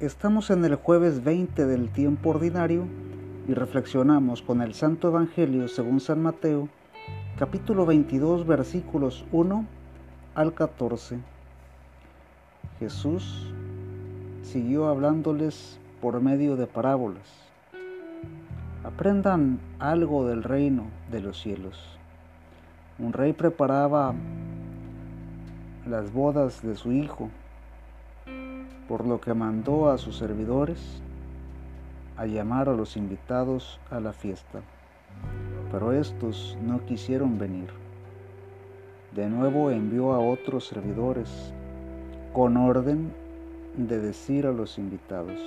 Estamos en el jueves 20 del tiempo ordinario y reflexionamos con el Santo Evangelio según San Mateo, capítulo 22, versículos 1 al 14. Jesús siguió hablándoles por medio de parábolas. Aprendan algo del reino de los cielos. Un rey preparaba las bodas de su hijo, por lo que mandó a sus servidores a llamar a los invitados a la fiesta, pero estos no quisieron venir. De nuevo envió a otros servidores con orden de decir a los invitados,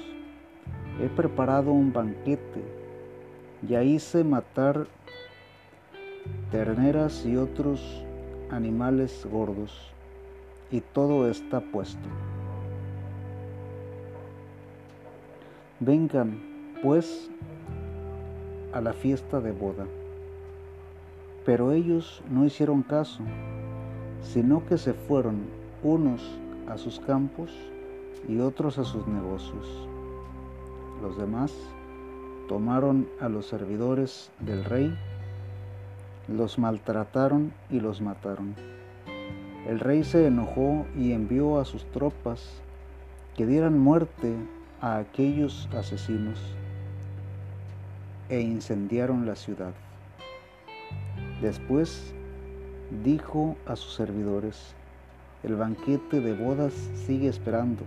he preparado un banquete, ya hice matar terneras y otros animales gordos y todo está puesto. Vengan, pues, a la fiesta de boda. Pero ellos no hicieron caso, sino que se fueron unos a sus campos y otros a sus negocios. Los demás tomaron a los servidores del rey, los maltrataron y los mataron. El rey se enojó y envió a sus tropas que dieran muerte a aquellos asesinos e incendiaron la ciudad. Después dijo a sus servidores, el banquete de bodas sigue esperando,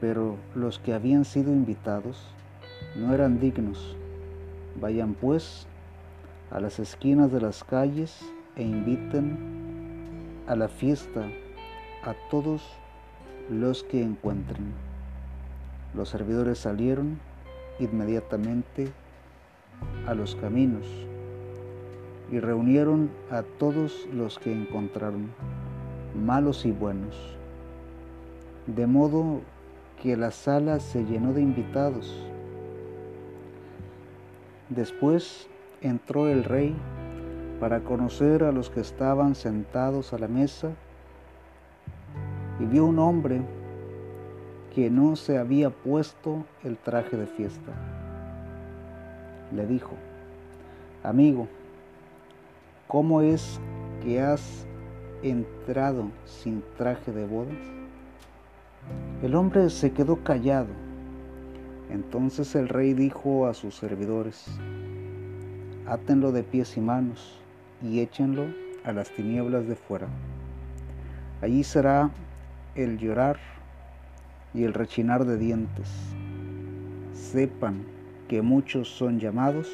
pero los que habían sido invitados no eran dignos. Vayan pues a las esquinas de las calles e inviten a la fiesta a todos los que encuentren. Los servidores salieron inmediatamente a los caminos y reunieron a todos los que encontraron, malos y buenos, de modo que la sala se llenó de invitados. Después entró el rey para conocer a los que estaban sentados a la mesa y vio un hombre que no se había puesto el traje de fiesta. Le dijo, amigo, ¿cómo es que has entrado sin traje de bodas? El hombre se quedó callado. Entonces el rey dijo a sus servidores, átenlo de pies y manos y échenlo a las tinieblas de fuera. Allí será el llorar y el rechinar de dientes. Sepan que muchos son llamados,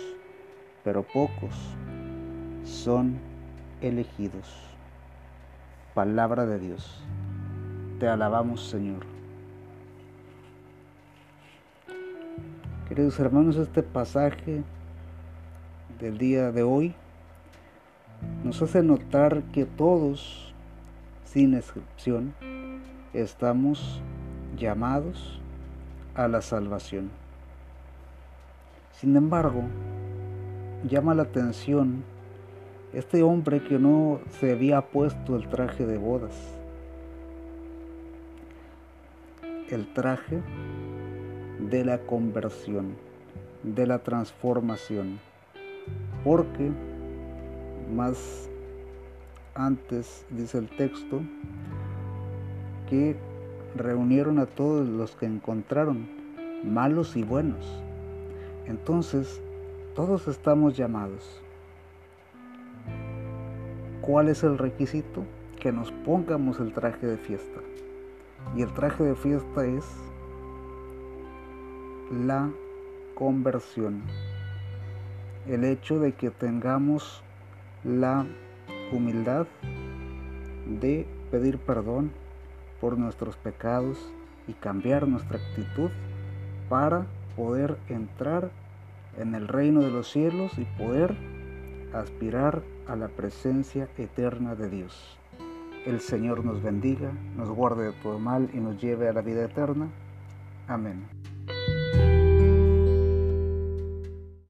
pero pocos son elegidos. Palabra de Dios. Te alabamos, Señor. Queridos hermanos, este pasaje del día de hoy nos hace notar que todos, sin excepción, estamos llamados a la salvación. Sin embargo, llama la atención este hombre que no se había puesto el traje de bodas. El traje de la conversión, de la transformación. Porque más antes dice el texto que reunieron a todos los que encontraron, malos y buenos. Entonces, todos estamos llamados. ¿Cuál es el requisito? Que nos pongamos el traje de fiesta. Y el traje de fiesta es la conversión. El hecho de que tengamos la humildad de pedir perdón por nuestros pecados y cambiar nuestra actitud para poder entrar en el reino de los cielos y poder aspirar a la presencia eterna de Dios. El Señor nos bendiga, nos guarde de todo mal y nos lleve a la vida eterna. Amén.